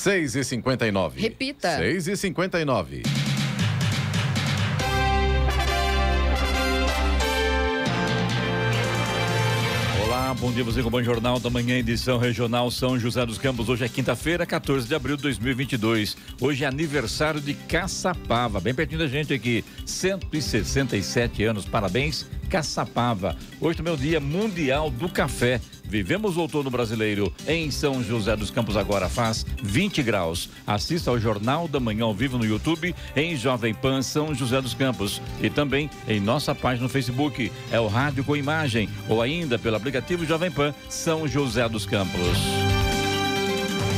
6 e 59 Repita. 6 e 59 Olá, bom dia você com o Bom Jornal da Manhã, edição regional São José dos Campos. Hoje é quinta-feira, 14 de abril de 2022. Hoje é aniversário de Caçapava, bem pertinho da gente aqui. 167 anos, parabéns, Caçapava. Hoje também é o Dia Mundial do Café. Vivemos o outono brasileiro em São José dos Campos agora faz 20 graus. Assista ao Jornal da Manhã ao vivo no YouTube em Jovem Pan São José dos Campos e também em nossa página no Facebook, é o Rádio com Imagem ou ainda pelo aplicativo Jovem Pan São José dos Campos.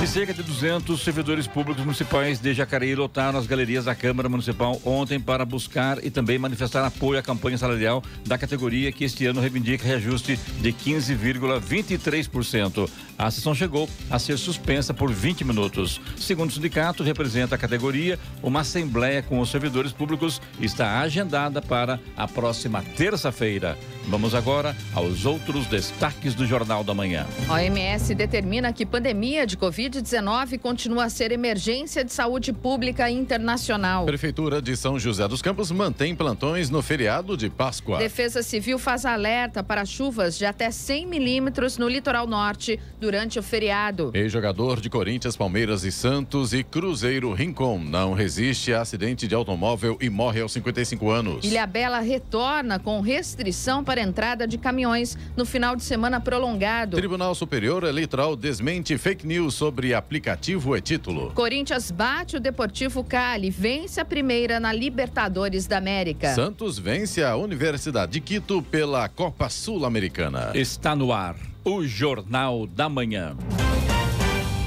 E cerca de 200 servidores públicos municipais de Jacareí lotaram as galerias da Câmara Municipal ontem para buscar e também manifestar apoio à campanha salarial da categoria que este ano reivindica reajuste de 15,23%. A sessão chegou a ser suspensa por 20 minutos. Segundo o sindicato, representa a categoria, uma assembleia com os servidores públicos está agendada para a próxima terça-feira. Vamos agora aos outros destaques do Jornal da Manhã. A OMS determina que pandemia de Covid-19 continua a ser emergência de saúde pública internacional. Prefeitura de São José dos Campos mantém plantões no feriado de Páscoa. Defesa Civil faz alerta para chuvas de até 100 milímetros no litoral norte durante o feriado. Ex-jogador de Corinthians, Palmeiras e Santos e Cruzeiro Rincon não resiste a acidente de automóvel e morre aos 55 anos. Ilha Bela retorna com restrição para entrada de caminhões no final de semana prolongado. Tribunal Superior Eleitoral desmente fake news sobre aplicativo e título. Corinthians bate o Deportivo Cali, vence a primeira na Libertadores da América. Santos vence a Universidade de Quito pela Copa Sul-Americana. Está no ar o Jornal da Manhã.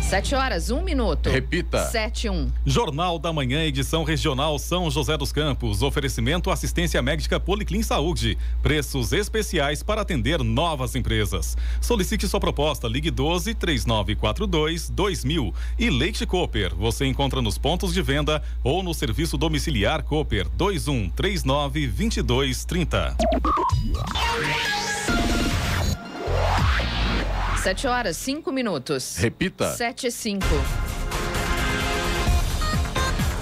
Sete horas, um minuto. Repita. Sete, um. Jornal da Manhã, edição regional São José dos Campos. Oferecimento assistência médica Policlin Saúde. Preços especiais para atender novas empresas. Solicite sua proposta. Ligue 12 3942 2000. E Leite Cooper. Você encontra nos pontos de venda ou no serviço domiciliar Cooper 21 39 22 30. Sete horas, cinco minutos. Repita. Sete e cinco.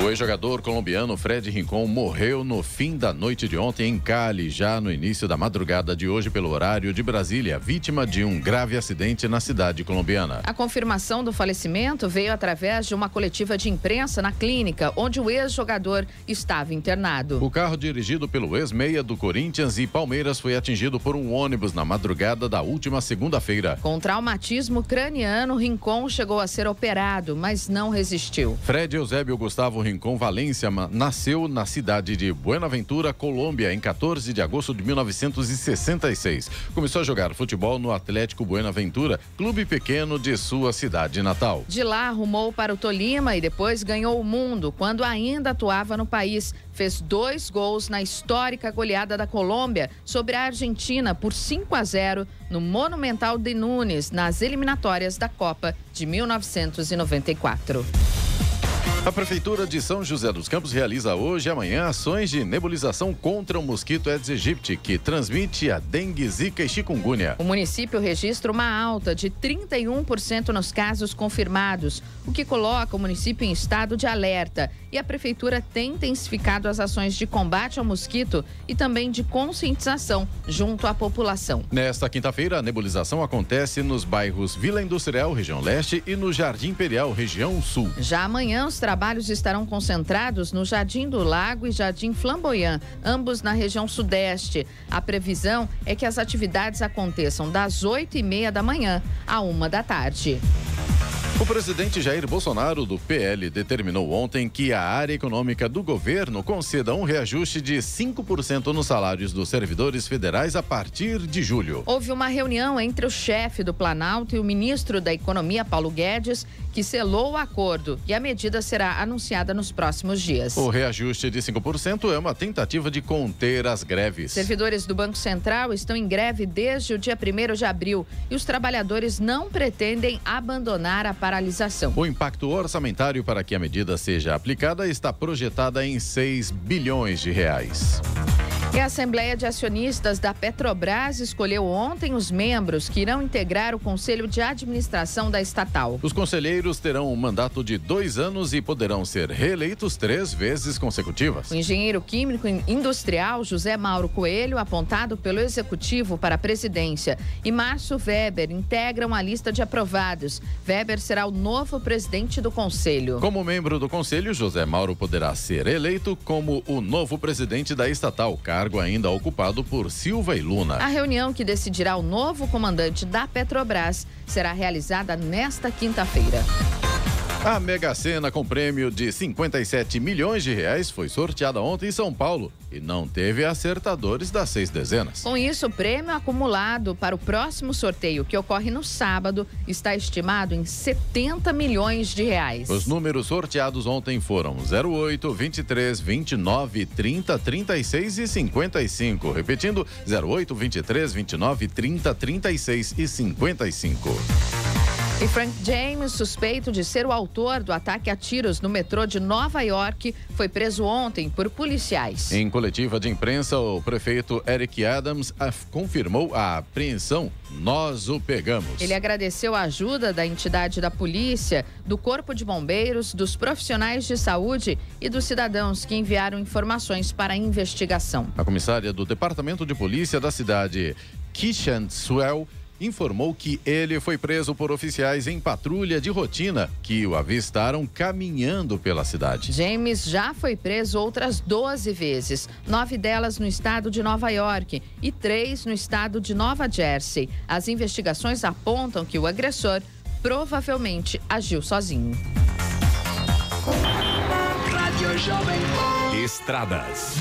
O ex-jogador colombiano Fred Rincon morreu no fim da noite de ontem em Cali, já no início da madrugada de hoje, pelo horário de Brasília, vítima de um grave acidente na cidade colombiana. A confirmação do falecimento veio através de uma coletiva de imprensa na clínica, onde o ex-jogador estava internado. O carro dirigido pelo ex-meia do Corinthians e Palmeiras foi atingido por um ônibus na madrugada da última segunda-feira. Com traumatismo craniano, Rincon chegou a ser operado, mas não resistiu. Fred Eusébio Gustavo Rincon Valência nasceu na cidade de Buenaventura, Colômbia, em 14 de agosto de 1966. Começou a jogar futebol no Atlético Buenaventura, clube pequeno de sua cidade natal. De lá, rumou para o Tolima e depois ganhou o mundo quando ainda atuava no país. Fez dois gols na histórica goleada da Colômbia sobre a Argentina por 5 a 0 no Monumental de Nunes, nas eliminatórias da Copa de 1994. A Prefeitura de São José dos Campos realiza hoje e amanhã ações de nebulização contra o mosquito Aedes aegypti, que transmite a dengue, zika e chikungunya. O município registra uma alta de 31% nos casos confirmados, o que coloca o município em estado de alerta. E a Prefeitura tem intensificado as ações de combate ao mosquito e também de conscientização junto à população. Nesta quinta-feira, a nebulização acontece nos bairros Vila Industrial, região leste, e no Jardim Imperial, região sul. Já amanhã, os trabalhos estarão concentrados no Jardim do Lago e Jardim Flamboyant, ambos na região sudeste. A previsão é que as atividades aconteçam das 8 e meia da manhã à uma da tarde. O presidente Jair Bolsonaro, do PL, determinou ontem que a área econômica do governo conceda um reajuste de 5% nos salários dos servidores federais a partir de julho. Houve uma reunião entre o chefe do Planalto e o ministro da Economia, Paulo Guedes, que selou o acordo e a medida será anunciada nos próximos dias. O reajuste de 5% é uma tentativa de conter as greves. Servidores do Banco Central estão em greve desde o dia 1 de abril e os trabalhadores não pretendem abandonar a paralisação. O impacto orçamentário para que a medida seja aplicada está projetada em 6 bilhões de reais. E a Assembleia de Acionistas da Petrobras escolheu ontem os membros que irão integrar o Conselho de Administração da estatal. Os conselheiros terão um mandato de dois anos e poderão ser reeleitos três vezes consecutivas. O engenheiro químico industrial José Mauro Coelho, apontado pelo Executivo para a presidência, e Márcio Weber integram a lista de aprovados. Weber será o novo presidente do Conselho. Como membro do Conselho, José Mauro poderá ser eleito como o novo presidente da estatal, cargo ainda ocupado por Silva e Luna. A reunião que decidirá o novo comandante da Petrobras será realizada nesta quinta-feira. A Mega Sena com prêmio de 57 milhões de reais foi sorteada ontem em São Paulo e não teve acertadores das seis dezenas. Com isso, o prêmio acumulado para o próximo sorteio, que ocorre no sábado, está estimado em 70 milhões de reais. Os números sorteados ontem foram 08, 23, 29, 30, 36 e 55. Repetindo, 08, 23, 29, 30, 36 e 55. E Frank James, suspeito de ser o autor do ataque a tiros no metrô de Nova York, foi preso ontem por policiais. Em coletiva de imprensa, o prefeito Eric Adams confirmou a apreensão. Nós o pegamos. Ele agradeceu a ajuda da entidade da polícia, do Corpo de Bombeiros, dos profissionais de saúde e dos cidadãos que enviaram informações para a investigação. A comissária do Departamento de Polícia da cidade, Kishan Swell, informou que ele foi preso por oficiais em patrulha de rotina que o avistaram caminhando pela cidade. James já foi preso outras 12 vezes, nove delas no estado de Nova York e três no estado de Nova Jersey. As investigações apontam que o agressor provavelmente agiu sozinho. Estradas.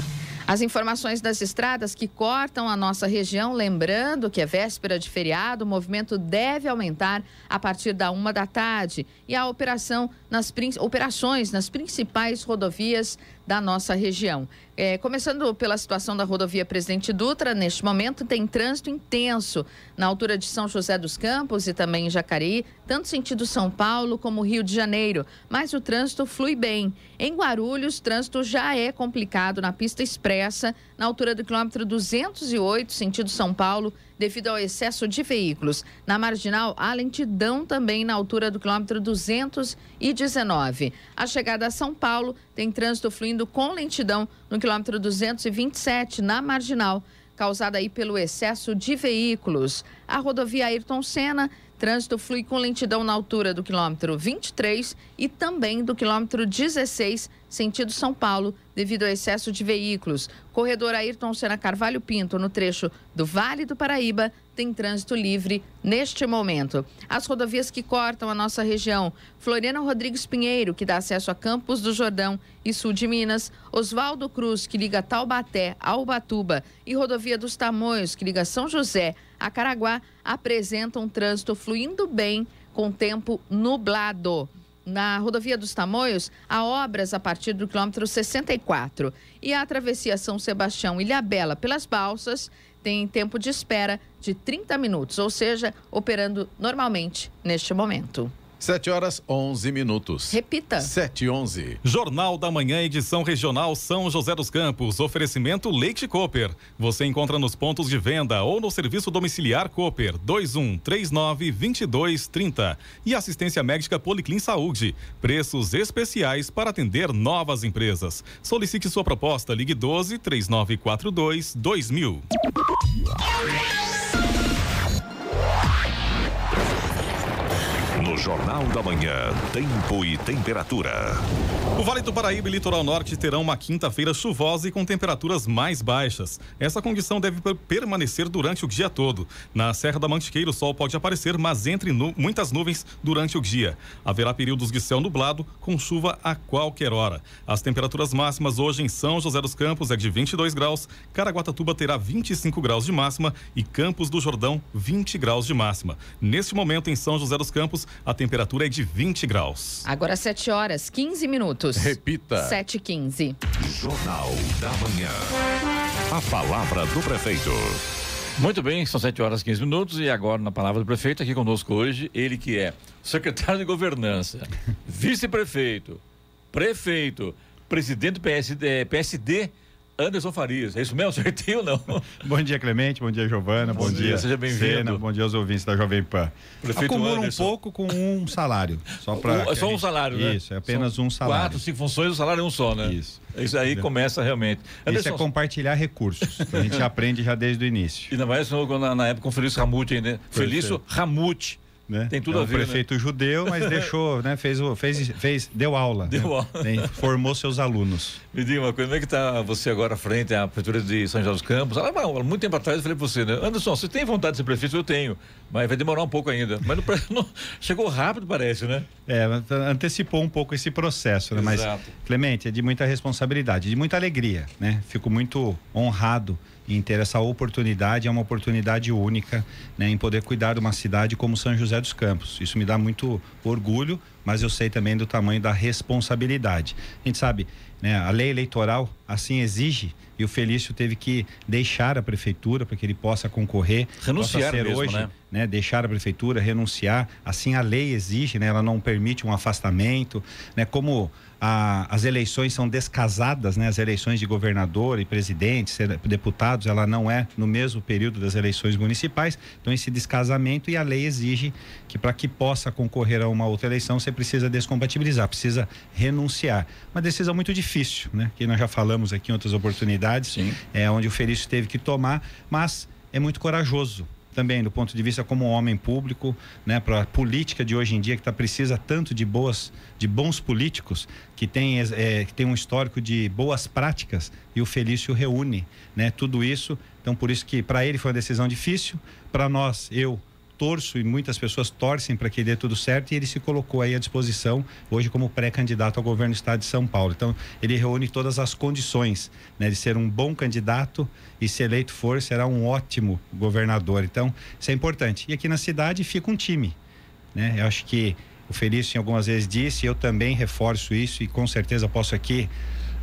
As informações das estradas que cortam a nossa região, lembrando que é véspera de feriado, o movimento deve aumentar a partir da uma da tarde e a operação nas operações nas principais rodovias da nossa região. É, começando pela situação da rodovia Presidente Dutra, neste momento tem trânsito intenso na altura de São José dos Campos e também em Jacareí, tanto sentido São Paulo como Rio de Janeiro, mas o trânsito flui bem. Em Guarulhos, trânsito já é complicado na pista expressa, na altura do quilômetro 208, sentido São Paulo, devido ao excesso de veículos. Na marginal, há lentidão também na altura do quilômetro 219. A chegada a São Paulo tem trânsito fluindo com lentidão no quilômetro 227, na marginal, causada aí pelo excesso de veículos. A rodovia Ayrton Senna Trânsito flui com lentidão na altura do quilômetro 23 e também do quilômetro 16, sentido São Paulo, devido ao excesso de veículos. Corredor Ayrton Senna Carvalho Pinto, no trecho do Vale do Paraíba, tem trânsito livre neste momento. As rodovias que cortam a nossa região: Floriano Rodrigues Pinheiro, que dá acesso a Campos do Jordão e sul de Minas, Oswaldo Cruz, que liga Taubaté a Ubatuba, e Rodovia dos Tamoios, que liga São José a Caraguá, apresentam um trânsito fluindo bem com tempo nublado. Na rodovia dos Tamoios, há obras a partir do quilômetro 64. E a travessia São Sebastião Ilhabela pelas balsas tem tempo de espera de 30 minutos, ou seja, operando normalmente neste momento. 7 horas 11 minutos. Repita. 7 e 11. Jornal da Manhã, edição regional São José dos Campos. Oferecimento Leite Cooper. Você encontra nos pontos de venda ou no serviço domiciliar Cooper 2139 2230. E assistência médica Policlin Saúde. Preços especiais para atender novas empresas. Solicite sua proposta. Ligue 12 3942 2000. No Jornal da Manhã, tempo e temperatura. O Vale do Paraíba e Litoral Norte terão uma quinta-feira chuvosa e com temperaturas mais baixas. Essa condição deve permanecer durante o dia todo. Na Serra da Mantiqueira, o sol pode aparecer, mas entre nu muitas nuvens durante o dia. Haverá períodos de céu nublado, com chuva a qualquer hora. As temperaturas máximas hoje em São José dos Campos é de 22 graus, Caraguatatuba terá 25 graus de máxima e Campos do Jordão 20 graus de máxima. Neste momento, em São José dos Campos, a temperatura é de 20 graus. Agora 7 horas, 15 minutos. Repita. 7 e 15. Jornal da Manhã. A palavra do prefeito. Muito bem, são 7 horas e 15 minutos e agora na palavra do prefeito aqui conosco hoje, ele que é secretário de governança, vice-prefeito, prefeito, presidente do PSD, PSD Anderson Farias. É isso mesmo? Acertei ou não? Bom dia, Clemente. Bom dia, Giovana. Bom, bom dia. dia. Seja bem-vindo. Bom dia aos ouvintes da Jovem Pan. Prefeito Acumula Anderson. um pouco com um salário. Só, pra é só um gente... salário, né? Isso, é apenas São um salário. Quatro, cinco funções, o salário é um só, né? Isso. Isso aí Entendeu? começa realmente. Anderson... Isso é compartilhar recursos. a gente aprende já desde o início. E ainda mais na, na época com o Felício Ramute, né? Felício Ramute né? Tem tudo é a ver. Um prefeito né? judeu, mas deixou, né? Fez, fez, fez, deu aula. Deu né? aula. Né? Formou seus alunos. Me diga uma coisa, como é que está você agora à frente à prefeitura de São José dos Campos? Há muito tempo atrás eu falei para você, né? Anderson, você tem vontade de ser prefeito? Eu tenho, mas vai demorar um pouco ainda. Mas não, não, chegou rápido, parece, né? É, antecipou um pouco esse processo, né? Exato. Mas, Clemente, é de muita responsabilidade, de muita alegria, né? Fico muito honrado em ter essa oportunidade, é uma oportunidade única, né, em poder cuidar de uma cidade como São José dos Campos. Isso me dá muito orgulho, mas eu sei também do tamanho da responsabilidade. A gente sabe, né, a lei eleitoral assim exige e o Felício teve que deixar a prefeitura para que ele possa concorrer, renunciar possa ser mesmo, hoje, né? né? deixar a prefeitura, renunciar. Assim a lei exige, né? Ela não permite um afastamento, né? Como a, as eleições são descasadas, né? As eleições de governador e presidente, deputados, ela não é no mesmo período das eleições municipais. Então esse descasamento e a lei exige que para que possa concorrer a uma outra eleição você precisa descompatibilizar, precisa renunciar. Uma decisão muito difícil, né? Que nós já falamos aqui em outras oportunidades, Sim. é onde o Felício teve que tomar, mas é muito corajoso também do ponto de vista como homem público, né, para a política de hoje em dia que tá precisa tanto de boas, de bons políticos que tem é, que tem um histórico de boas práticas e o Felício reúne, né, tudo isso. Então por isso que para ele foi uma decisão difícil, para nós eu torço e muitas pessoas torcem para que dê tudo certo e ele se colocou aí à disposição hoje como pré-candidato ao governo do estado de São Paulo. Então, ele reúne todas as condições né, de ser um bom candidato e se eleito for, será um ótimo governador. Então, isso é importante. E aqui na cidade fica um time. Né? Eu acho que o Felício algumas vezes disse, eu também reforço isso e com certeza posso aqui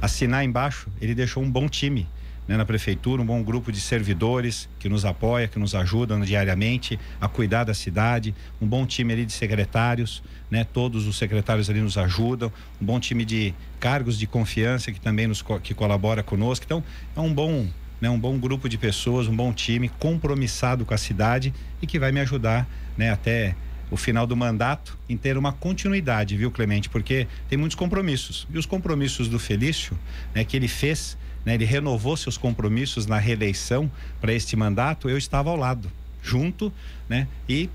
assinar embaixo, ele deixou um bom time né, na prefeitura, um bom grupo de servidores que nos apoia, que nos ajudam diariamente a cuidar da cidade, um bom time ali de secretários, né, todos os secretários ali nos ajudam, um bom time de cargos de confiança que também nos que colabora conosco. Então, é um bom né, um bom grupo de pessoas, um bom time compromissado com a cidade e que vai me ajudar, né, até o final do mandato em ter uma continuidade, viu, Clemente? Porque tem muitos compromissos. E os compromissos do Felício, né, que ele fez, né, ele renovou seus compromissos na reeleição para este mandato, eu estava ao lado, junto, né, e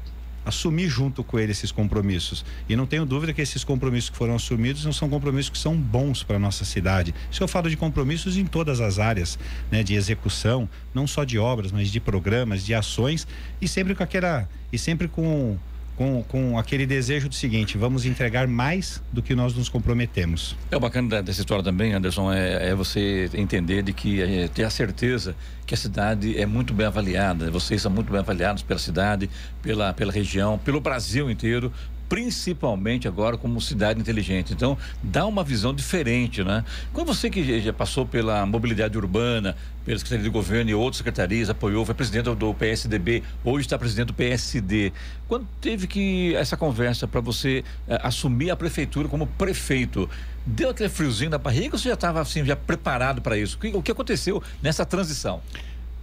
assumi junto com ele esses compromissos. E não tenho dúvida que esses compromissos que foram assumidos não são compromissos que são bons para a nossa cidade. Isso eu falo de compromissos em todas as áreas, né, de execução, não só de obras, mas de programas, de ações e sempre com aquela e sempre com com, com aquele desejo do seguinte: vamos entregar mais do que nós nos comprometemos. É o bacana dessa história também, Anderson, é, é você entender de que é, ter a certeza que a cidade é muito bem avaliada, vocês são muito bem avaliados pela cidade, pela, pela região, pelo Brasil inteiro, principalmente agora como cidade inteligente. Então, dá uma visão diferente, né? Quando você que já passou pela mobilidade urbana, pela Secretaria de Governo e outras secretarias, apoiou, foi presidente do PSDB, hoje está presidente do PSD. Quando teve que essa conversa para você eh, assumir a prefeitura como prefeito, deu aquele friozinho na barriga ou você já estava assim, já preparado para isso? O que aconteceu nessa transição?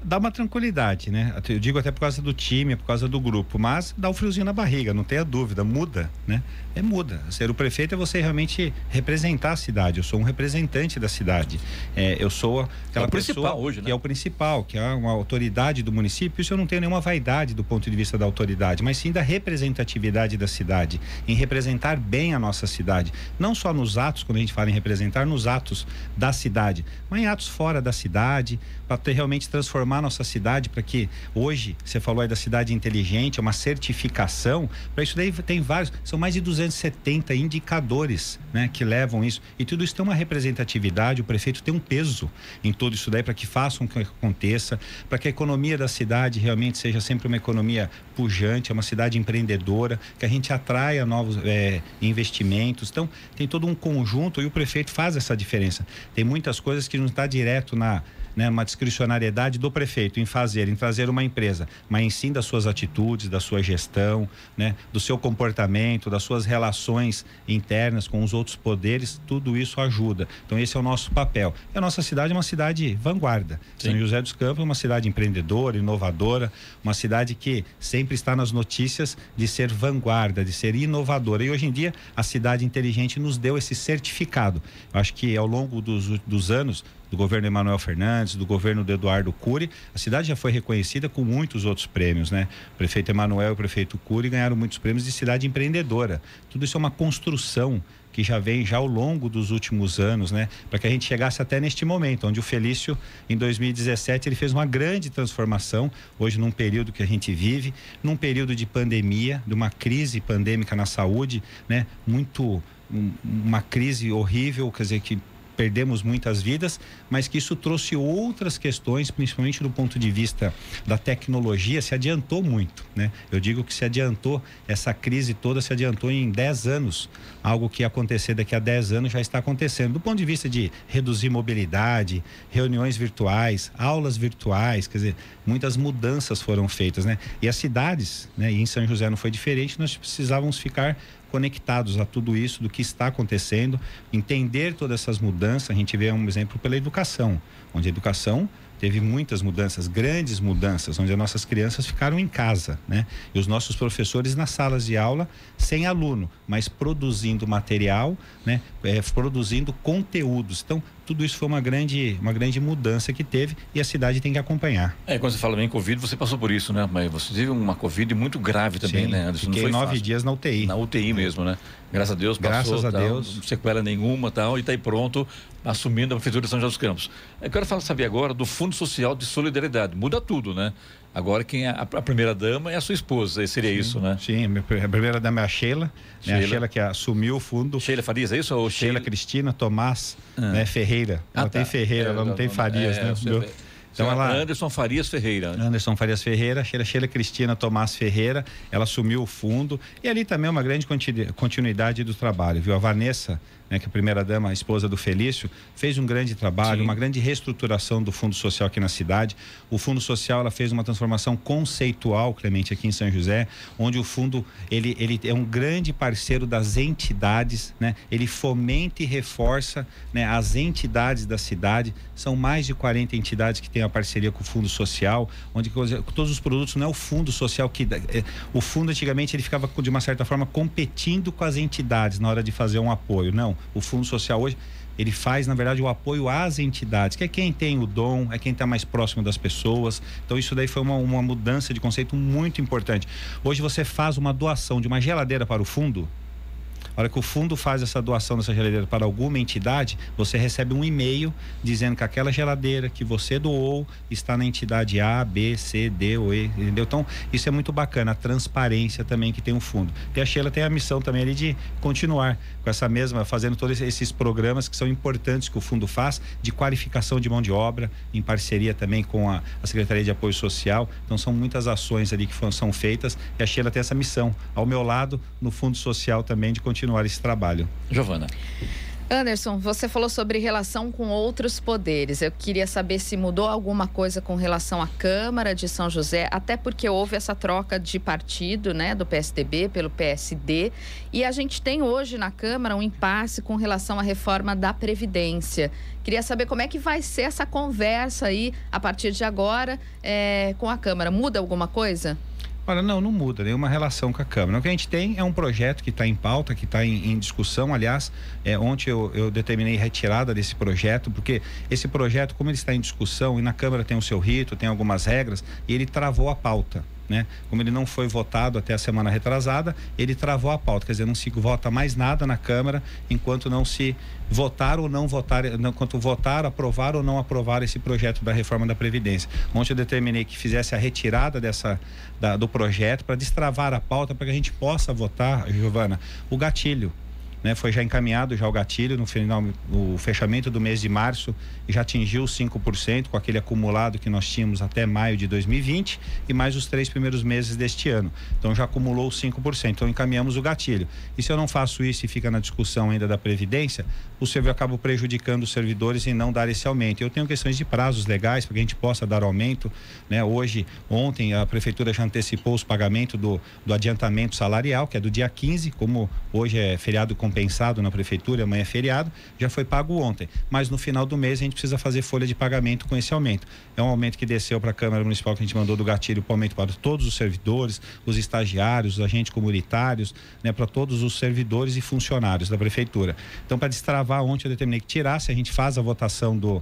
Dá uma tranquilidade, né? Eu digo até por causa do time, por causa do grupo, mas dá um friozinho na barriga, não tenha dúvida, muda, né? É muda. Ser o prefeito é você realmente representar a cidade. Eu sou um representante da cidade. É, eu sou aquela é o principal hoje, né? que é o principal, que é uma autoridade do município. Isso eu não tenho nenhuma vaidade do ponto de vista da autoridade, mas sim da representatividade da cidade, em representar bem a nossa cidade, não só nos atos, quando a gente fala em representar, nos atos da cidade, mas em atos fora da cidade, para realmente transformar a nossa cidade para que hoje, você falou aí da cidade inteligente, é uma certificação, para isso daí tem vários, são mais de 270 indicadores, né, que levam isso. E tudo isso tem uma representatividade, o prefeito tem um peso em tudo isso daí para que façam que aconteça, para que a economia da cidade realmente seja sempre uma economia pujante, é uma cidade empreendedora, que a gente atraia novos é, investimentos. Então, tem todo um conjunto e o prefeito faz essa diferença. Tem muitas coisas que não está direto na né, uma discricionariedade do prefeito em fazer, em trazer uma empresa, mas sim das suas atitudes, da sua gestão, né, do seu comportamento, das suas relações internas com os outros poderes, tudo isso ajuda. Então esse é o nosso papel. E a nossa cidade é uma cidade vanguarda. Sim. São José dos Campos é uma cidade empreendedora, inovadora, uma cidade que sempre está nas notícias de ser vanguarda, de ser inovadora. E hoje em dia a cidade inteligente nos deu esse certificado. Eu acho que ao longo dos, dos anos do governo Emanuel Fernandes, do governo do Eduardo Cury, a cidade já foi reconhecida com muitos outros prêmios, né? O prefeito Emanuel e o prefeito Cury ganharam muitos prêmios de cidade empreendedora. Tudo isso é uma construção que já vem já ao longo dos últimos anos, né, para que a gente chegasse até neste momento, onde o Felício em 2017 ele fez uma grande transformação, hoje num período que a gente vive, num período de pandemia, de uma crise pandêmica na saúde, né, muito uma crise horrível, quer dizer que perdemos muitas vidas, mas que isso trouxe outras questões, principalmente do ponto de vista da tecnologia, se adiantou muito, né? Eu digo que se adiantou, essa crise toda se adiantou em 10 anos, algo que ia acontecer daqui a 10 anos já está acontecendo. Do ponto de vista de reduzir mobilidade, reuniões virtuais, aulas virtuais, quer dizer, muitas mudanças foram feitas, né? E as cidades, né? E em São José não foi diferente, nós precisávamos ficar conectados a tudo isso, do que está acontecendo, entender todas essas mudanças. A gente vê um exemplo pela educação, onde a educação teve muitas mudanças, grandes mudanças, onde as nossas crianças ficaram em casa, né? E os nossos professores nas salas de aula sem aluno, mas produzindo material, né? É, produzindo conteúdos. Então, tudo isso foi uma grande, uma grande mudança que teve e a cidade tem que acompanhar. É, quando você fala em Covid, você passou por isso, né? Mas você teve uma Covid muito grave também, Sim, né, Anderson? Fiquei nove fácil. dias na UTI. Na UTI mesmo, né? Graças a Deus, passou. Graças a tal, Deus. Sequela nenhuma tal, e está aí pronto, assumindo a Prefeitura de São José dos Campos. Eu quero falar, saber agora do Fundo Social de Solidariedade. Muda tudo, né? Agora quem é a, a primeira dama é a sua esposa, seria sim, isso, né? Sim, a primeira dama é a Sheila, Sheila. Né? a Sheila que assumiu o fundo. Sheila Farias, é isso? Ou Sheila, Sheila Cristina Tomás ah. né, Ferreira. Ela ah, tem tá. Ferreira, é, ela não, não tem Farias, é, né? Então ela Anderson Farias Ferreira. Anderson Farias Ferreira, Sheila, Sheila Cristina Tomás Ferreira, ela assumiu o fundo e ali também é uma grande continuidade do trabalho, viu? A Vanessa né, que a primeira-dama, a esposa do Felício, fez um grande trabalho, Sim. uma grande reestruturação do Fundo Social aqui na cidade. O Fundo Social ela fez uma transformação conceitual, Clemente, aqui em São José, onde o fundo ele, ele é um grande parceiro das entidades, né? ele fomenta e reforça né, as entidades da cidade. São mais de 40 entidades que têm a parceria com o Fundo Social, onde todos os produtos, não é o Fundo Social que. É, o fundo antigamente ele ficava, de uma certa forma, competindo com as entidades na hora de fazer um apoio. Não o Fundo Social hoje ele faz, na verdade, o apoio às entidades, que é quem tem o dom, é quem está mais próximo das pessoas. Então, isso daí foi uma, uma mudança de conceito muito importante. Hoje, você faz uma doação de uma geladeira para o fundo, a hora que o fundo faz essa doação dessa geladeira para alguma entidade, você recebe um e-mail dizendo que aquela geladeira que você doou está na entidade A, B, C, D ou E, entendeu? Então, isso é muito bacana, a transparência também que tem o fundo. E a Sheila tem a missão também ali de continuar com essa mesma, fazendo todos esses programas que são importantes que o fundo faz, de qualificação de mão de obra, em parceria também com a, a Secretaria de Apoio Social. Então, são muitas ações ali que foram, são feitas e a Sheila tem essa missão. Ao meu lado, no Fundo Social também, de continuar esse trabalho. Giovana. Anderson, você falou sobre relação com outros poderes. Eu queria saber se mudou alguma coisa com relação à Câmara de São José, até porque houve essa troca de partido, né, do PSDB pelo PSD, e a gente tem hoje na Câmara um impasse com relação à reforma da Previdência. Queria saber como é que vai ser essa conversa aí a partir de agora é, com a Câmara. Muda alguma coisa? Olha, não, não muda nenhuma relação com a Câmara. O que a gente tem é um projeto que está em pauta, que está em, em, discussão. Aliás, é, ontem eu, eu determinei retirada desse projeto, porque esse projeto, como ele está em discussão, e na Câmara tem o seu rito, tem algumas regras, e ele travou a pauta. Né? Como ele não foi votado até a semana retrasada, ele travou a pauta, quer dizer, não se vota mais nada na Câmara enquanto não se votar ou não votar, enquanto votar, aprovar ou não aprovar esse projeto da reforma da Previdência. Ontem eu determinei que fizesse a retirada dessa, da, do projeto para destravar a pauta para que a gente possa votar, Giovana, o gatilho né? Foi já encaminhado já o gatilho no final, o fechamento do mês de março já atingiu os 5% com aquele acumulado que nós tínhamos até maio de 2020 e mais os três primeiros meses deste ano. Então já acumulou os 5%. Então encaminhamos o gatilho. E se eu não faço isso e fica na discussão ainda da previdência, o servidor acaba prejudicando os servidores em não dar esse aumento. Eu tenho questões de prazos legais para que a gente possa dar aumento, né? Hoje, ontem a prefeitura já antecipou os pagamentos do, do adiantamento salarial, que é do dia 15, como hoje é feriado com compensado na prefeitura, amanhã é feriado, já foi pago ontem. Mas no final do mês a gente precisa fazer folha de pagamento com esse aumento. É um aumento que desceu para a Câmara Municipal que a gente mandou do gatilho para aumento para todos os servidores, os estagiários, os agentes comunitários, né, para todos os servidores e funcionários da prefeitura. Então, para destravar ontem eu determinei que tirasse, a gente faz a votação do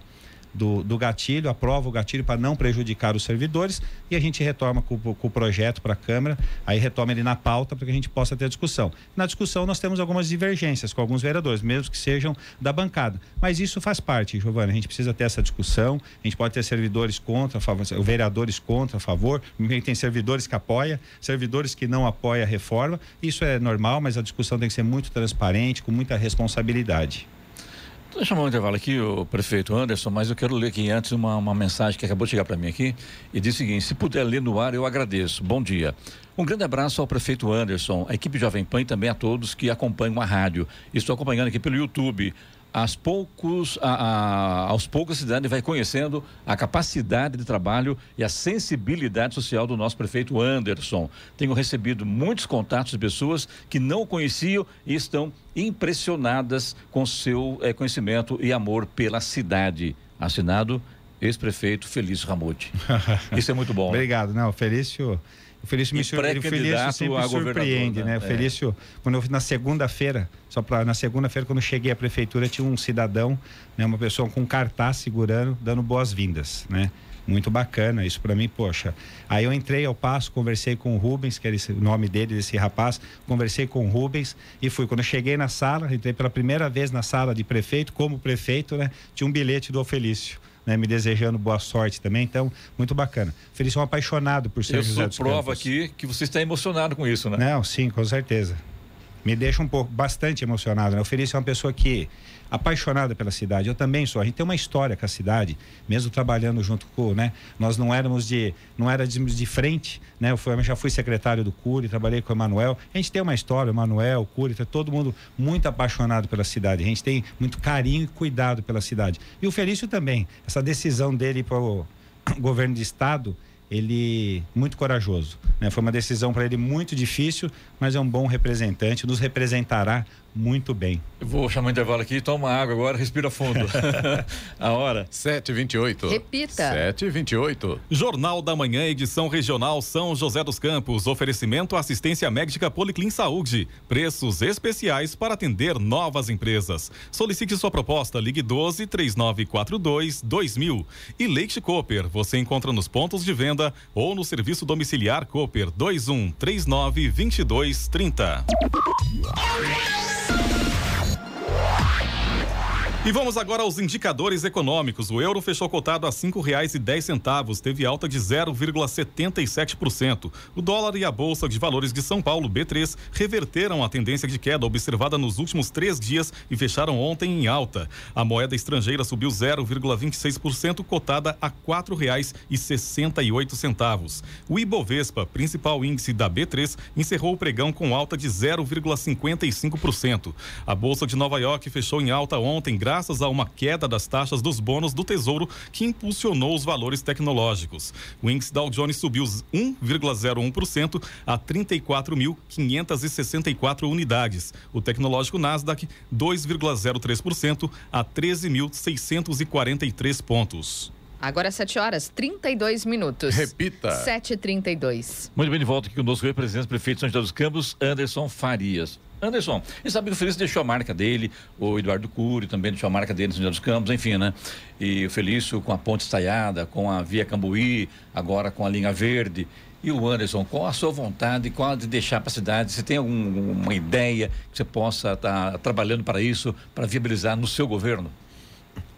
do, do gatilho, aprova o gatilho para não prejudicar os servidores e a gente retoma com, com o projeto para a Câmara, aí retoma ele na pauta para que a gente possa ter discussão. Na discussão nós temos algumas divergências com alguns vereadores, mesmo que sejam da bancada. Mas isso faz parte, Giovana, a gente precisa ter essa discussão, a gente pode ter servidores contra, favor, vereadores contra, a favor, tem servidores que apoia, servidores que não apoia a reforma, isso é normal, mas a discussão tem que ser muito transparente, com muita responsabilidade. Vou chamar um intervalo aqui, o prefeito Anderson, mas eu quero ler aqui antes uma, uma mensagem que acabou de chegar para mim aqui e diz o seguinte: se puder ler no ar, eu agradeço. Bom dia. Um grande abraço ao prefeito Anderson, a equipe Jovem Pan e também a todos que acompanham a rádio. Estou acompanhando aqui pelo YouTube aos poucos, a, a, aos poucos a cidade vai conhecendo a capacidade de trabalho e a sensibilidade social do nosso prefeito Anderson. Tenho recebido muitos contatos de pessoas que não o conheciam e estão impressionadas com seu é, conhecimento e amor pela cidade. Assinado ex-prefeito Felício Ramute. Isso é muito bom. Obrigado. Não, Felício o Felício, me sur... o Felício sempre surpreende, né? né? O é. Felício, quando eu na segunda-feira, só para na segunda-feira quando eu cheguei à prefeitura tinha um cidadão, né, uma pessoa com um cartaz segurando, dando boas-vindas, né? Muito bacana, isso para mim, poxa. Aí eu entrei ao passo, conversei com o Rubens, que era esse, o nome dele, desse rapaz, conversei com o Rubens e fui. Quando eu cheguei na sala, entrei pela primeira vez na sala de prefeito, como prefeito, né? Tinha um bilhete do Felício né, me desejando boa sorte também. Então, muito bacana. Felício é um apaixonado por ser Eu José dos prova aqui que você está emocionado com isso, né? Não, sim, com certeza. Me deixa um pouco, bastante emocionado. Né? O Felício é uma pessoa que apaixonada pela cidade. Eu também sou. A gente tem uma história com a cidade, mesmo trabalhando junto com, né? Nós não éramos de, não era de, de frente, né? Eu, fui, eu já fui secretário do Cury, trabalhei com o Emanuel. A gente tem uma história, o Emanuel, o Cury, tá todo mundo muito apaixonado pela cidade. A gente tem muito carinho e cuidado pela cidade. E o Felício também. Essa decisão dele para o governo de estado, ele muito corajoso. Né? Foi uma decisão para ele muito difícil, mas é um bom representante, nos representará muito bem. Eu vou chamar o intervalo aqui, toma água agora, respira fundo. a hora? 7h28. Repita. 7h28. Jornal da Manhã, edição regional São José dos Campos. Oferecimento assistência médica Policlin Saúde. Preços especiais para atender novas empresas. Solicite sua proposta, ligue 12 3942 2000. E Leite Cooper, você encontra nos pontos de venda ou no serviço domiciliar Cooper 21 39 22 30. Thank you. E vamos agora aos indicadores econômicos. O euro fechou cotado a dez centavos, teve alta de 0,77%. O dólar e a Bolsa de Valores de São Paulo, B3, reverteram a tendência de queda observada nos últimos três dias e fecharam ontem em alta. A moeda estrangeira subiu 0,26%, cotada a oito centavos. O Ibovespa, principal índice da B3, encerrou o pregão com alta de 0,55%. A Bolsa de Nova York fechou em alta ontem, graças a uma queda das taxas dos bônus do Tesouro que impulsionou os valores tecnológicos. O índice Dow Jones subiu 1,01% a 34.564 unidades. O tecnológico Nasdaq 2,03% a 13.643 pontos. Agora 7 horas 32 minutos. Repita. 7h32. Muito bem, de volta aqui conosco o representante prefeito de São José dos Campos, Anderson Farias. Anderson, e sabe que o Felício deixou a marca dele, o Eduardo Cury também deixou a marca dele no Senhor dos Campos, enfim, né? E o Felício com a ponte estaiada, com a Via Cambuí, agora com a linha verde. E o Anderson, qual a sua vontade, qual a de deixar para a cidade? Você tem alguma ideia que você possa estar tá trabalhando para isso, para viabilizar no seu governo?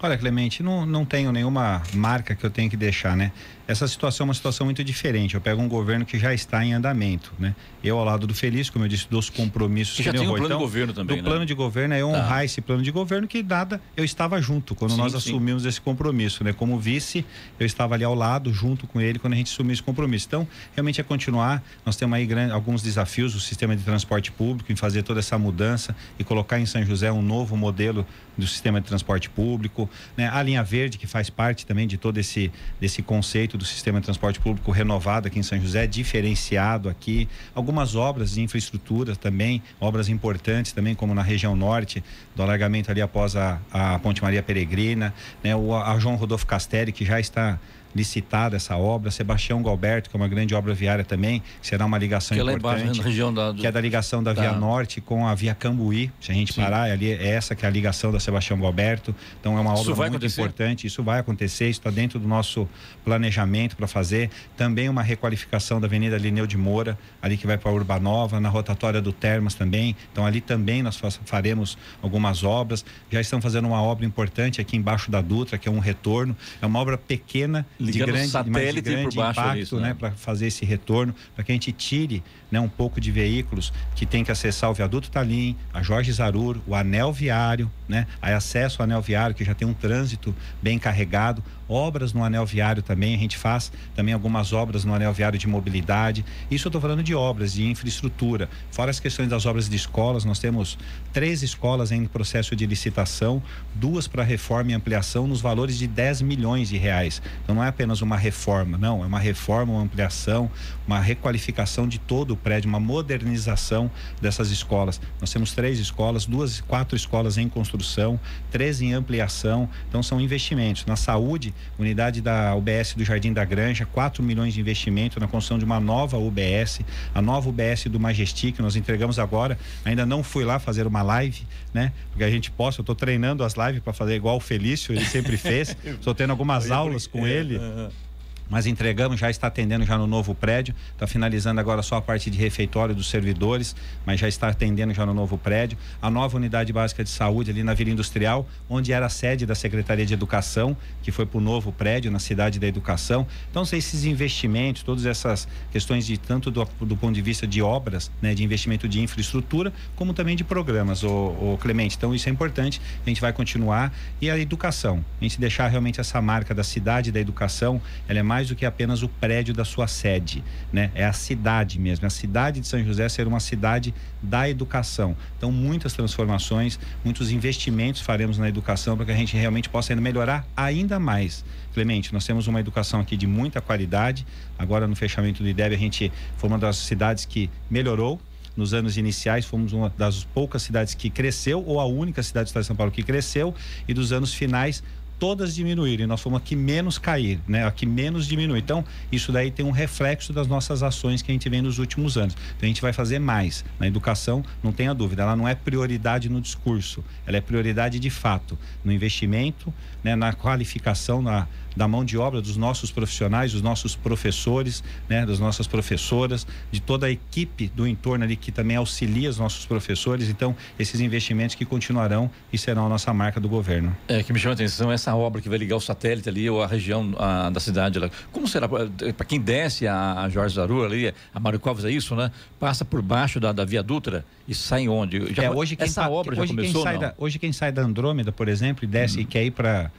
Olha, Clemente, não, não tenho nenhuma marca que eu tenho que deixar, né? essa situação é uma situação muito diferente. Eu pego um governo que já está em andamento, né? Eu ao lado do Feliz, como eu disse, dos compromissos que já tem um plano então, de governo também, do né? plano de governo é honrar tá. esse plano de governo que dada eu estava junto quando sim, nós assumimos sim. esse compromisso, né? Como vice, eu estava ali ao lado junto com ele quando a gente assumiu esse compromisso. Então, realmente é continuar. Nós temos aí grande, alguns desafios, o sistema de transporte público em fazer toda essa mudança e colocar em São José um novo modelo do sistema de transporte público, né? A linha verde que faz parte também de todo esse desse conceito do sistema de transporte público renovado aqui em São José, diferenciado aqui, algumas obras de infraestrutura também, obras importantes também como na região norte, do alargamento ali após a, a Ponte Maria Peregrina, né? O a João Rodolfo Castelli que já está licitada essa obra. Sebastião Galberto, que é uma grande obra viária também, que será uma ligação que importante. É embaixo, na região da, do... Que é da ligação da Via Norte com a Via Cambuí. Se a gente Sim. parar, ali é essa que é a ligação da Sebastião Galberto. Então é uma obra muito acontecer? importante. Isso vai acontecer, isso está dentro do nosso planejamento para fazer. Também uma requalificação da Avenida Lineu de Moura, ali que vai para a Urbanova, na rotatória do Termas também. Então ali também nós faremos algumas obras. Já estão fazendo uma obra importante aqui embaixo da Dutra, que é um retorno. É uma obra pequena de grande, satélite de grande impacto, disso, né, né? para fazer esse retorno, para que a gente tire né, um pouco de veículos que tem que acessar o viaduto Talim, a Jorge Zarur, o anel viário, né, aí acesso ao anel viário que já tem um trânsito bem carregado, obras no anel viário também, a gente faz também algumas obras no anel viário de mobilidade. Isso eu estou falando de obras, de infraestrutura. Fora as questões das obras de escolas, nós temos três escolas em processo de licitação, duas para reforma e ampliação nos valores de 10 milhões de reais. Então não é apenas uma reforma, não, é uma reforma, uma ampliação, uma requalificação de todo o prédio, uma modernização dessas escolas. Nós temos três escolas, duas, quatro escolas em construção, três em ampliação. Então são investimentos na saúde unidade da UBS do Jardim da Granja, 4 milhões de investimento na construção de uma nova UBS, a nova UBS do Majestic, nós entregamos agora. Ainda não fui lá fazer uma live, né? Porque a gente possa, eu estou treinando as lives para fazer igual o Felício, ele sempre fez. Estou tendo algumas aulas com ele 嗯嗯 mas entregamos, já está atendendo já no novo prédio, está finalizando agora só a parte de refeitório dos servidores, mas já está atendendo já no novo prédio. A nova unidade básica de saúde ali na Vila Industrial, onde era a sede da Secretaria de Educação, que foi para o novo prédio na cidade da Educação. Então, esses investimentos, todas essas questões de tanto do, do ponto de vista de obras, né, de investimento de infraestrutura, como também de programas, o, o Clemente. Então, isso é importante, a gente vai continuar. E a educação, a gente deixar realmente essa marca da cidade da educação, ela é mais mais do que apenas o prédio da sua sede, né? É a cidade mesmo, a cidade de São José ser uma cidade da educação. Então, muitas transformações, muitos investimentos faremos na educação para que a gente realmente possa melhorar ainda mais. Clemente, nós temos uma educação aqui de muita qualidade. Agora, no fechamento do IDEB, a gente foi uma das cidades que melhorou nos anos iniciais fomos uma das poucas cidades que cresceu ou a única cidade do estado de São Paulo que cresceu e dos anos finais todas diminuírem, nós fomos a que menos cair, né? A que menos diminui. Então, isso daí tem um reflexo das nossas ações que a gente vem nos últimos anos. Então, a gente vai fazer mais. Na educação, não tenha dúvida, ela não é prioridade no discurso, ela é prioridade de fato, no investimento, né? na qualificação, na, da mão de obra dos nossos profissionais, dos nossos professores, né, das nossas professoras, de toda a equipe do entorno ali que também auxilia os nossos professores. Então, esses investimentos que continuarão e serão a nossa marca do governo. É, que me chama a atenção essa obra que vai ligar o satélite ali ou a região a, da cidade lá. Como será para quem desce a, a Jorge Zarur ali, a Mário Covas é isso, né? Passa por baixo da, da Via Dutra e sai onde? Já, é, hoje quem essa obra já começou, quem da, hoje quem sai da Andrômeda, por exemplo, e desce hum. e quer ir para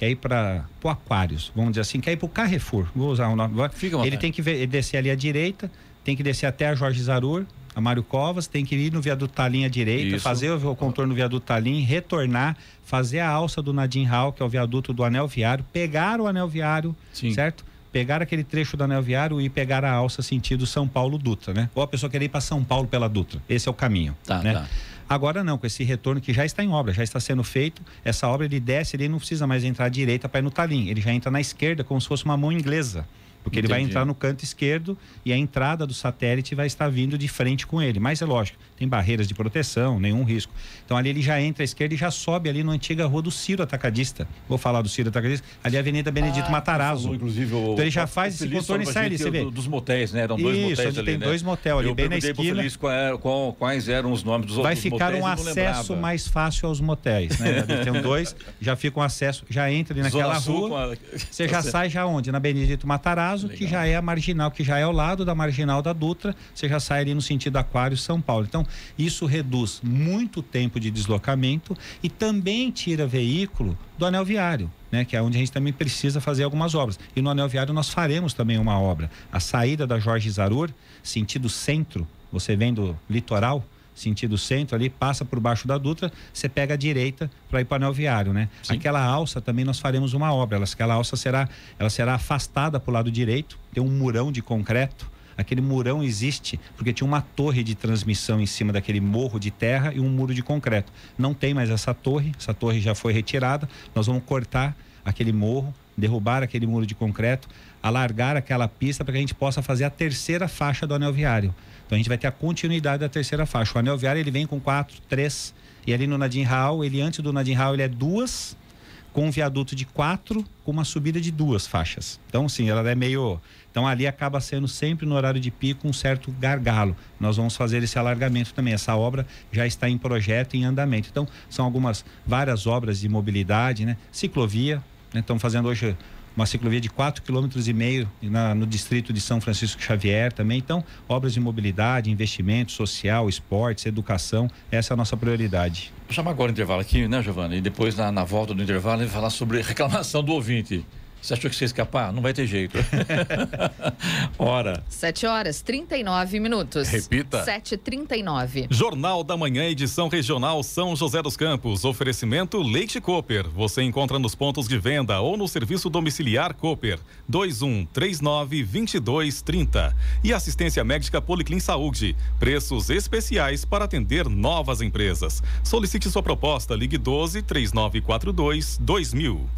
quer ir para o Aquários, vamos dizer assim, quer ir para o Carrefour, vou usar o nome. Fica ele tem que ver, descer ali à direita, tem que descer até a Jorge Zarur, a Mário Covas, tem que ir no viaduto Talim à direita, Isso. fazer o contorno do viaduto Talim, retornar, fazer a alça do Nadim Hall, que é o viaduto do anel viário, pegar o anel viário, Sim. certo? Pegar aquele trecho do anel viário e pegar a alça sentido São Paulo Dutra, né? Ou a pessoa querer ir para São Paulo pela Dutra. Esse é o caminho, tá, né? Tá. Agora não, com esse retorno que já está em obra, já está sendo feito, essa obra ele desce, ele não precisa mais entrar à direita para ir no talim, ele já entra na esquerda como se fosse uma mão inglesa. Porque ele vai Entendi. entrar no canto esquerdo e a entrada do satélite vai estar vindo de frente com ele. Mas é lógico, tem barreiras de proteção, nenhum risco. Então ali ele já entra à esquerda e já sobe ali na antiga rua do Ciro Atacadista. Vou falar do Ciro Atacadista, ali é a Avenida Benedito Ah, Matarazzo. falou, inclusive, o, Então ele já o faz esse contorno e sai ali, você vê. do- Dos motéis, né? Eram dois Isso, motéis onde ali, tem né? dois motel ali, Eu bem na esquina. Feliz qual era- qual- quais eram os nomes dos vai outros ficar motéis um e não lembrava. acesso mais fácil aos motéis, né? Tem um dois, já fica um acesso, já entra ali naquela Zona rua. a- Você já sai já onde? Na Benedito Matarazzo, que Legal. já é a marginal, que já é ao lado da marginal da Dutra, você já sai ali no sentido Aquário São Paulo. Então, isso reduz muito tempo de deslocamento e também tira veículo do anel viário, né, que é onde a gente também precisa fazer algumas obras. E no anel viário nós faremos também uma obra. A saída da Jorge Zarur, sentido centro, você vem do litoral, sentido centro ali, passa por baixo da Dutra, você pega a direita para ir para o anel viário, né? Aquela alça também nós faremos uma obra, ela, aquela alça será, ela será afastada para o lado direito, tem um murão de concreto, aquele murão existe porque tinha uma torre de transmissão em cima daquele morro de terra e um muro de concreto. Não tem mais essa torre, essa torre já foi retirada, nós vamos cortar aquele morro, derrubar aquele muro de concreto, alargar aquela pista para que a gente possa fazer a terceira faixa do anel viário. Então a gente vai ter a continuidade da terceira faixa. O anel viário ele vem com quatro, três, e ali no Nadim Raul, ele antes do Nadim Raul, ele é duas, com um viaduto de quatro, com uma subida de duas faixas. Então, sim, ela é meio. Então, ali acaba sendo sempre no horário de pico um certo gargalo. Nós vamos fazer esse alargamento também. Essa obra já está em projeto, em andamento. Então, são algumas, várias obras de mobilidade, né? Ciclovia? Estamos fazendo hoje uma ciclovia de 4,5 km no distrito de São Francisco Xavier também. Então, obras de mobilidade, investimento social, esportes, educação, essa é a nossa prioridade. Vou chamar agora o intervalo aqui, né, Giovanni? E depois, na, na volta do intervalo, falar sobre reclamação do ouvinte. Você achou que você ia escapar? Não vai ter jeito. Ora. 7 horas 39 minutos. Repita. 7h39. Jornal da Manhã, edição regional São José dos Campos. Oferecimento Leite Cooper. Você encontra nos pontos de venda ou no serviço domiciliar Cooper. 2139-2230. E assistência médica Policlin Saúde. Preços especiais para atender novas empresas. Solicite sua proposta. Ligue 12 3942 2000.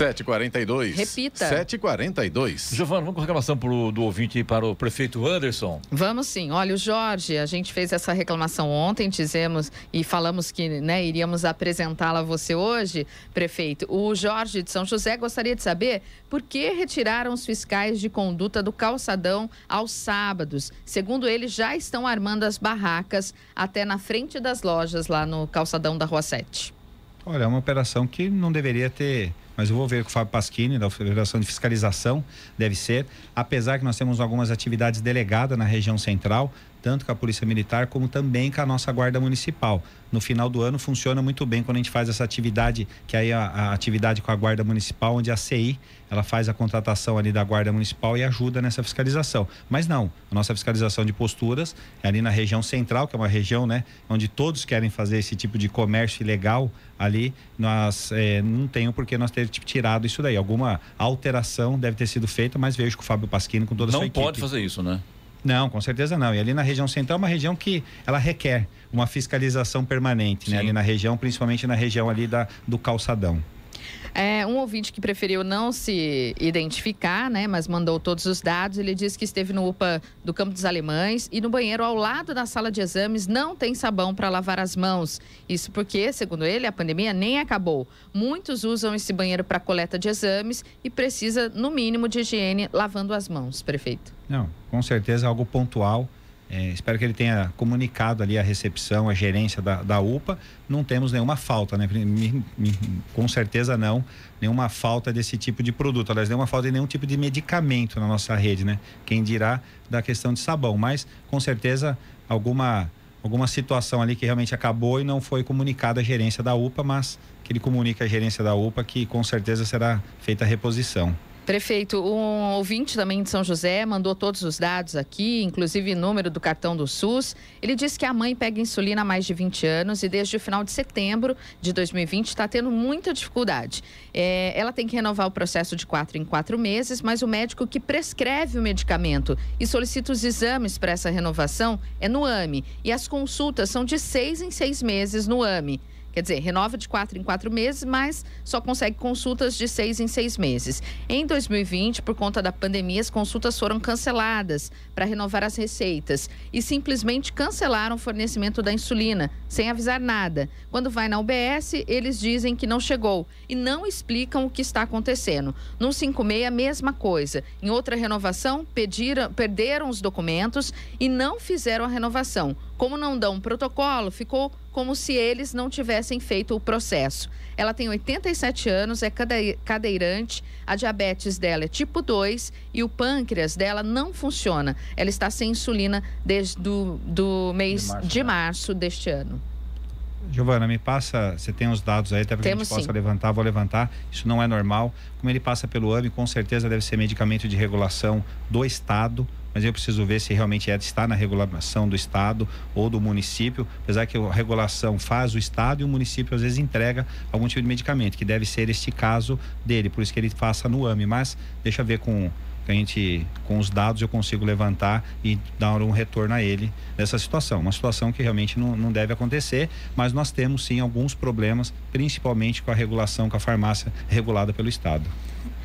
7h42. Repita. 7h42. Giovanni, vamos com reclamação pro, do ouvinte para o prefeito Anderson. Vamos sim. Olha, o Jorge, a gente fez essa reclamação ontem, dizemos e falamos que né, iríamos apresentá-la a você hoje, prefeito. O Jorge de São José gostaria de saber por que retiraram os fiscais de conduta do calçadão aos sábados. Segundo ele, já estão armando as barracas até na frente das lojas lá no calçadão da Rua 7. Olha, é uma operação que não deveria ter, mas eu vou ver com o Fábio Pasquini, da Federação de Fiscalização, deve ser, apesar que nós temos algumas atividades delegadas na região central, tanto com a Polícia Militar como também com a nossa Guarda Municipal. No final do ano funciona muito bem quando a gente faz essa atividade, que aí a, a atividade com a Guarda Municipal, onde a CI ela faz a contratação ali da Guarda Municipal e ajuda nessa fiscalização. Mas não, a nossa fiscalização de posturas é ali na região central, que é uma região, né, onde todos querem fazer esse tipo de comércio ilegal ali, nós eh, não tem por que nós ter tirado isso daí. Alguma alteração deve ter sido feita, mas vejo com o Fábio Pasquini com toda a sua Não equipe. pode fazer isso, né? Não, com certeza não. E ali na região central é uma região que ela requer uma fiscalização permanente, né? Ali na região, principalmente na região ali da, do calçadão. É, um ouvinte que preferiu não se identificar, né, mas mandou todos os dados. Ele disse que esteve no UPA do Campo dos Alemães e no banheiro ao lado da sala de exames não tem sabão para lavar as mãos. Isso porque, segundo ele, a pandemia nem acabou. Muitos usam esse banheiro para coleta de exames e precisa, no mínimo, de higiene lavando as mãos, prefeito. Não, com certeza algo pontual. É, espero que ele tenha comunicado ali a recepção, a gerência da, da UPA. Não temos nenhuma falta, né? Com certeza não, nenhuma falta desse tipo de produto. Aliás, nenhuma falta de nenhum tipo de medicamento na nossa rede, né? Quem dirá da questão de sabão. Mas, com certeza, alguma, alguma situação ali que realmente acabou e não foi comunicada à gerência da UPA, mas que ele comunique à gerência da UPA que com certeza será feita a reposição. Prefeito, um ouvinte também de São José mandou todos os dados aqui, inclusive número do cartão do SUS. Ele disse que a mãe pega insulina há mais de 20 anos e desde o final de setembro de 2020 está tendo muita dificuldade. É, ela tem que renovar o processo de quatro em quatro meses, mas o médico que prescreve o medicamento e solicita os exames para essa renovação é no AME. E as consultas são de seis em seis meses no AME. Quer dizer, renova de quatro em quatro meses, mas só consegue consultas de seis em seis meses. Em 2020, por conta da pandemia, as consultas foram canceladas para renovar as receitas e simplesmente cancelaram o fornecimento da insulina, sem avisar nada. Quando vai na UBS, eles dizem que não chegou e não explicam o que está acontecendo. No 56, a mesma coisa. Em outra renovação, pediram, perderam os documentos e não fizeram a renovação. Como não dão um protocolo, ficou como se eles não tivessem feito o processo. Ela tem 87 anos, é cadeirante, a diabetes dela é tipo 2 e o pâncreas dela não funciona. Ela está sem insulina desde do, do mês de março, de março deste ano. Giovana, me passa, você tem os dados aí, até para que a gente possa sim. levantar, vou levantar. Isso não é normal. Como ele passa pelo AME, com certeza deve ser medicamento de regulação do Estado mas eu preciso ver se realmente é, está na regulação do Estado ou do município, apesar que a regulação faz o Estado e o município às vezes entrega algum tipo de medicamento, que deve ser este caso dele, por isso que ele faça no AME, mas deixa ver com a gente com os dados eu consigo levantar e dar um retorno a ele dessa situação. Uma situação que realmente não, não deve acontecer, mas nós temos sim alguns problemas, principalmente com a regulação com a farmácia regulada pelo Estado.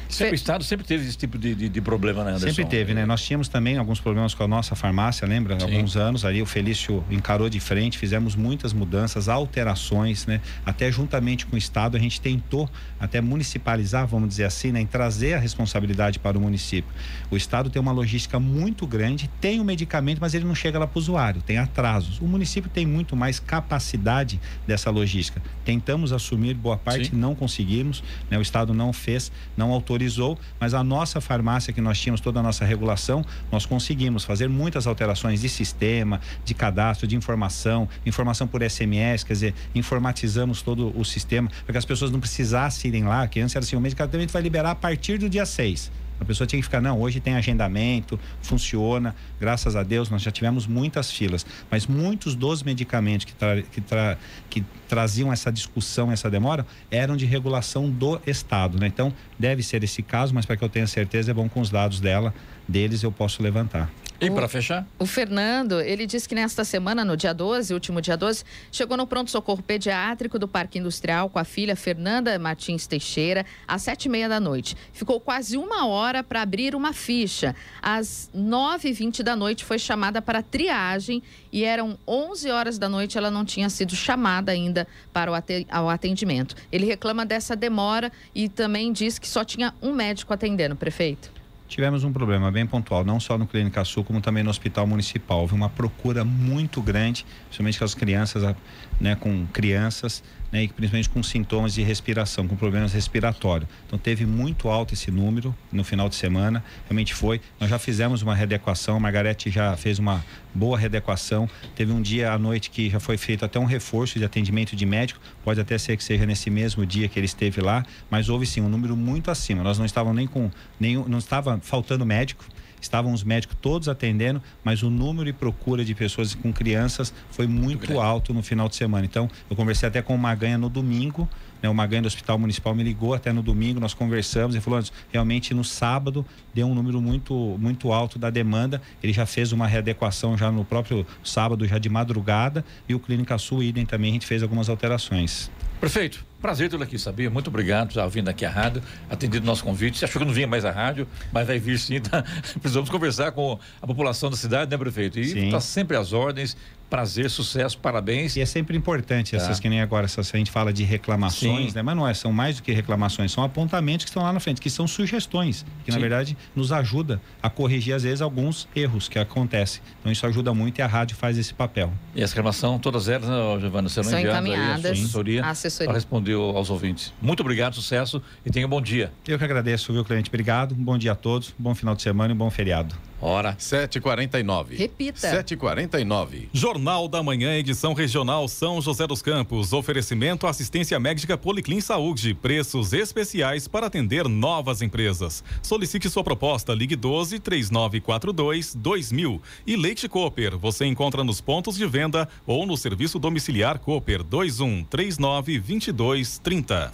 Sempre, o Estado sempre teve esse tipo de, de, de, problema, né, Anderson? Sempre teve, né? Nós tínhamos também alguns problemas com a nossa farmácia, lembra? Sim. Alguns anos ali, o Felício encarou de frente, fizemos muitas mudanças, alterações, né? Até juntamente com o Estado, a gente tentou até municipalizar, vamos dizer assim, né? Em trazer a responsabilidade para o município. O Estado tem uma logística muito grande, tem o medicamento, mas ele não chega lá para o usuário, tem atrasos. O município tem muito mais capacidade dessa logística. Tentamos assumir boa parte, Sim. não conseguimos, né? O Estado não fez, não autorizou autorizou, mas a nossa farmácia, que nós tínhamos toda a nossa regulação, nós conseguimos fazer muitas alterações de sistema, de cadastro, de informação, informação por SMS, quer dizer, informatizamos todo o sistema, para que as pessoas não precisassem irem lá, que antes era assim, o medicamento vai liberar a partir do dia 6. A pessoa tinha que ficar, não, hoje tem agendamento, funciona, graças a Deus nós já tivemos muitas filas, mas muitos dos medicamentos que, tra que, tra que traziam essa discussão, essa demora, eram de regulação do Estado, né? Então, deve ser esse caso, mas para que eu tenha certeza, é bom com os dados dela, deles eu posso levantar. E para fechar? O Fernando, ele disse que nesta semana, no dia 12, último dia 12, chegou no pronto-socorro pediátrico do Parque Industrial com a filha Fernanda Martins Teixeira, às sete e meia da noite. Ficou quase uma hora para abrir uma ficha. Às nove e vinte da noite foi chamada para triagem e eram onze horas da noite, ela não tinha sido chamada ainda para o atendimento. Ele reclama dessa demora e também diz que só tinha um médico atendendo, prefeito tivemos um problema bem pontual, não só no Clínica Sul, como também no Hospital Municipal. Houve uma procura muito grande, principalmente com as crianças, né, com crianças né, e principalmente com sintomas de respiração, com problemas respiratórios. Então teve muito alto esse número no final de semana, realmente foi. Nós já fizemos uma readequação, a Margarete já fez uma boa readequação. Teve um dia à noite que já foi feito até um reforço de atendimento de médico, pode até ser que seja nesse mesmo dia que ele esteve lá, mas houve sim um número muito acima. Nós não estávamos nem com nenhum, não estava faltando médico estavam os médicos todos atendendo, mas o número e procura de pessoas com crianças foi muito, muito alto no final de semana. Então, eu conversei até com o Maganha no domingo, né, o Maganha do Hospital Municipal me ligou até no domingo, nós conversamos e falou: realmente no sábado deu um número muito, muito alto da demanda. Ele já fez uma readequação já no próprio sábado, já de madrugada, e o Clínica Sul Idem também a gente fez algumas alterações. Prefeito, prazer tê-lo aqui, sabia? Muito obrigado por vindo aqui à rádio, atendido nosso convite. Você achou que não vinha mais à rádio, mas vai vir sim, tá? Precisamos conversar com a população da cidade, né, prefeito? E está sempre às ordens, prazer, sucesso, parabéns. E é sempre importante tá. essas que nem agora, se a gente fala de reclamações, Sim. né? Mas não é, são mais do que reclamações, são apontamentos que estão lá na frente, que são sugestões, que Sim. na verdade nos ajuda a corrigir às vezes alguns erros que acontecem. Então isso ajuda muito e a rádio faz esse papel. E as reclamações, todas elas, né, Giovana, serão são encaminhadas aí a assessoria, assessoria. para responder aos ouvintes. Muito obrigado, sucesso e tenha um bom dia. Eu que agradeço, viu, cliente? Obrigado, um bom dia a todos, um bom final de semana e um bom feriado. Hora. 7h49. Repita. 7h49. Jornal da Manhã, edição regional São José dos Campos. Oferecimento assistência médica Policlin Saúde. Preços especiais para atender novas empresas. Solicite sua proposta. Ligue 12 3942 2000. E Leite Cooper. Você encontra nos pontos de venda ou no serviço domiciliar Cooper 21 39 22 30.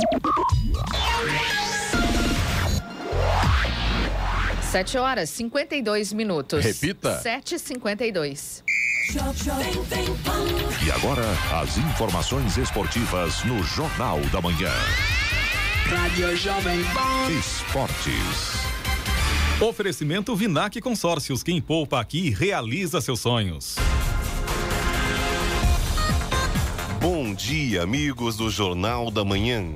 7 horas 52 minutos. Repita. 7h52. E agora, as informações esportivas no Jornal da Manhã. Rádio Jovem Pan. Esportes. Oferecimento Vinac Consórcios. Quem poupa aqui realiza seus sonhos. Bom dia, amigos do Jornal da Manhã.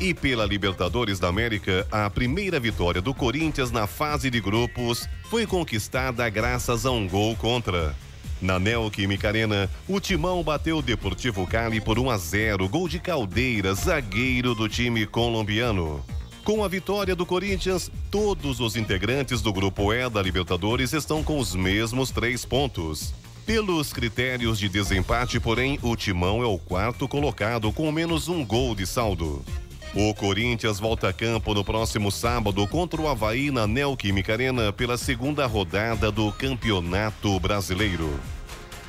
E pela Libertadores da América, a primeira vitória do Corinthians na fase de grupos foi conquistada graças a um gol contra. Na Neoquímica Arena, o Timão bateu o Deportivo Cali por 1 a 0, gol de Caldeira, zagueiro do time colombiano. Com a vitória do Corinthians, todos os integrantes do Grupo E da Libertadores estão com os mesmos três pontos. Pelos critérios de desempate, porém, o Timão é o quarto colocado com menos um gol de saldo. O Corinthians volta a campo no próximo sábado contra o Havaí na Neoquímica Arena pela segunda rodada do Campeonato Brasileiro.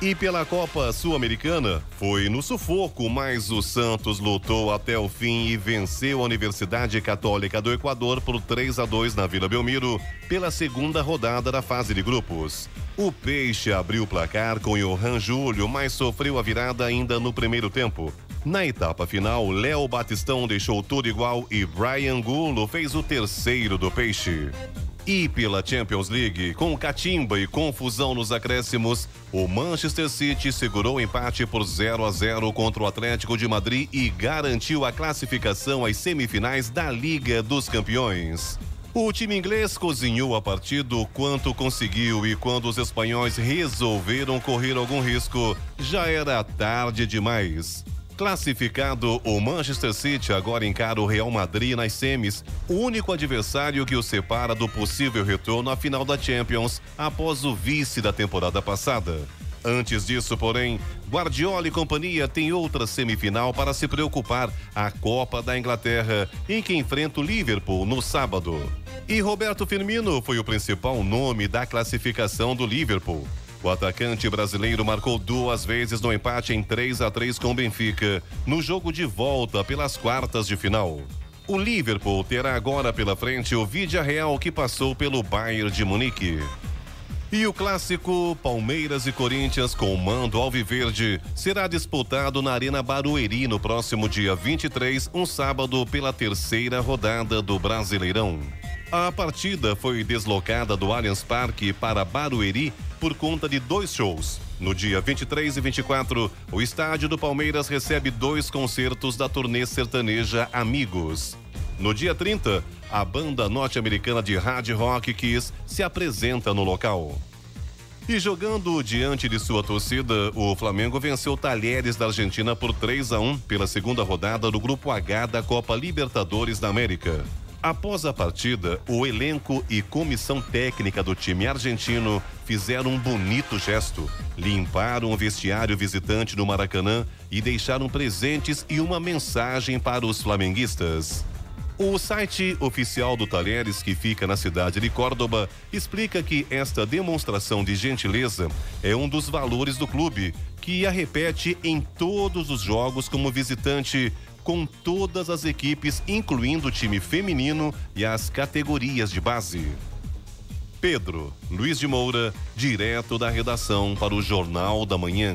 E pela Copa Sul-Americana, foi no sufoco, mas o Santos lutou até o fim e venceu a Universidade Católica do Equador por 3 a 2 na Vila Belmiro pela segunda rodada da fase de grupos. O Peixe abriu o placar com Johan Júlio, mas sofreu a virada ainda no primeiro tempo. Na etapa final, Léo Batistão deixou tudo igual e Brian Gulo fez o terceiro do Peixe. E pela Champions League, com catimba e confusão nos acréscimos, o Manchester City segurou o empate por 0 a 0 contra o Atlético de Madrid e garantiu a classificação às semifinais da Liga dos Campeões. O time inglês cozinhou a partida o quanto conseguiu e quando os espanhóis resolveram correr algum risco, já era tarde demais. Classificado, o Manchester City agora encara o Real Madrid nas semis, o único adversário que o separa do possível retorno à final da Champions após o vice da temporada passada. Antes disso, porém, Guardiola e companhia têm outra semifinal para se preocupar, a Copa da Inglaterra, em que enfrenta o Liverpool no sábado. E Roberto Firmino foi o principal nome da classificação do Liverpool. O atacante brasileiro marcou duas vezes no empate em 3 a 3 com o Benfica, no jogo de volta pelas quartas de final. O Liverpool terá agora pela frente o Vídea Real que passou pelo Bayern de Munique. E o clássico Palmeiras e Corinthians com o mando alviverde será disputado na Arena Barueri no próximo dia 23, um sábado, pela terceira rodada do Brasileirão. A partida foi deslocada do Allianz Parque para Barueri por conta de dois shows. No dia 23 e 24, o estádio do Palmeiras recebe dois concertos da turnê sertaneja Amigos. No dia 30, a banda norte-americana de hard rock Kiss se apresenta no local. E jogando diante de sua torcida, o Flamengo venceu Talheres da Argentina por 3 a 1 pela segunda rodada do Grupo H da Copa Libertadores da América. Após a partida, o elenco e comissão técnica do time argentino fizeram um bonito gesto. Limparam o vestiário visitante do Maracanã e deixaram presentes e uma mensagem para os flamenguistas. O site oficial do Talheres, que fica na cidade de Córdoba, explica que esta demonstração de gentileza é um dos valores do clube, que a repete em todos os jogos como visitante, com todas as equipes, incluindo o time feminino e as categorias de base. Pedro Luiz de Moura, direto da redação para o Jornal da Manhã.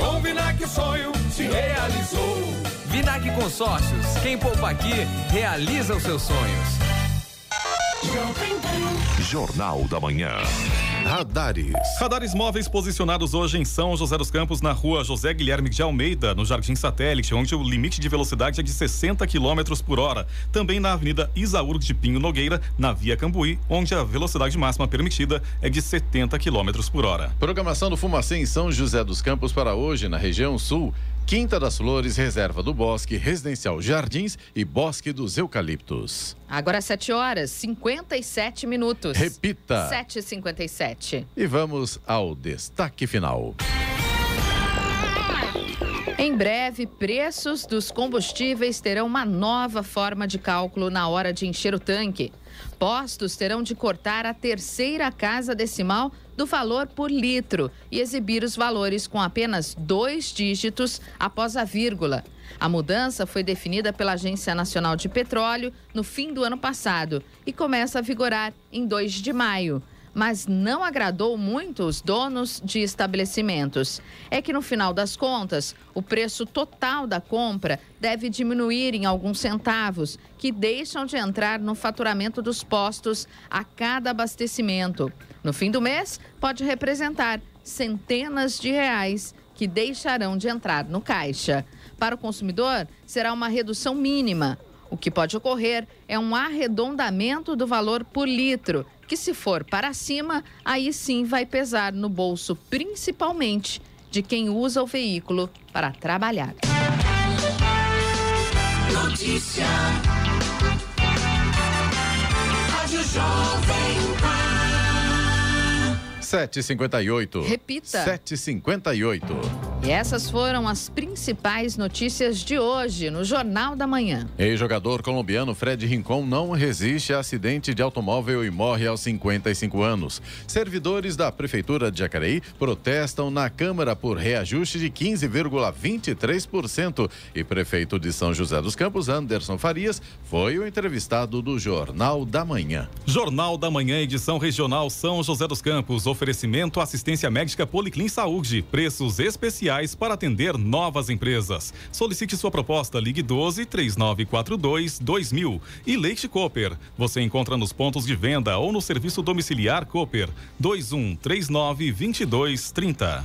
Com o Vinac o sonho se realizou. Vinac Consórcios. Quem poupa aqui realiza os seus sonhos. Jornal da Manhã. Radares. Radares móveis posicionados hoje em São José dos Campos, na rua José Guilherme de Almeida, no Jardim Satélite, onde o limite de velocidade é de 60 km por hora. Também na Avenida Isaúr de Pinho Nogueira, na Via Cambuí, onde a velocidade máxima permitida é de 70 km por hora. Programação do Fumacê em São José dos Campos para hoje, na região sul. Quinta das Flores, Reserva do Bosque, Residencial Jardins e Bosque dos Eucaliptos. Agora 7 horas 57 minutos. Repita. 7h57. E vamos ao destaque final. Em breve, preços dos combustíveis terão uma nova forma de cálculo na hora de encher o tanque. Postos terão de cortar a terceira casa decimal do valor por litro e exibir os valores com apenas dois dígitos após a vírgula. A mudança foi definida pela Agência Nacional de Petróleo no fim do ano passado e começa a vigorar em 2 de maio mas não agradou muito os donos de estabelecimentos. É que no final das contas, o preço total da compra deve diminuir em alguns centavos, que deixam de entrar no faturamento dos postos a cada abastecimento. No fim do mês, pode representar centenas de reais que deixarão de entrar no caixa. Para o consumidor, será uma redução mínima. O que pode ocorrer é um arredondamento do valor por litro, que se for para cima, aí sim vai pesar no bolso, principalmente de quem usa o veículo para trabalhar. Notícia. Rádio Jovem. 7h58. Repita. 7h58. E essas foram as principais notícias de hoje no Jornal da Manhã. Ex-jogador colombiano Fred Rincon não resiste a acidente de automóvel e morre aos 55 anos. Servidores da Prefeitura de Jacareí protestam na Câmara por reajuste de 15,23% e prefeito de São José dos Campos, Anderson Farias, foi o entrevistado do Jornal da Manhã. Jornal da Manhã, edição regional São José dos Campos. Oferecimento assistência médica Policlin Saúde. Preços especiais para atender novas empresas. Solicite sua proposta, ligue 12 3942 2000. E Leite Cooper. Você encontra nos pontos de venda ou no serviço domiciliar Cooper 21 39 22 30.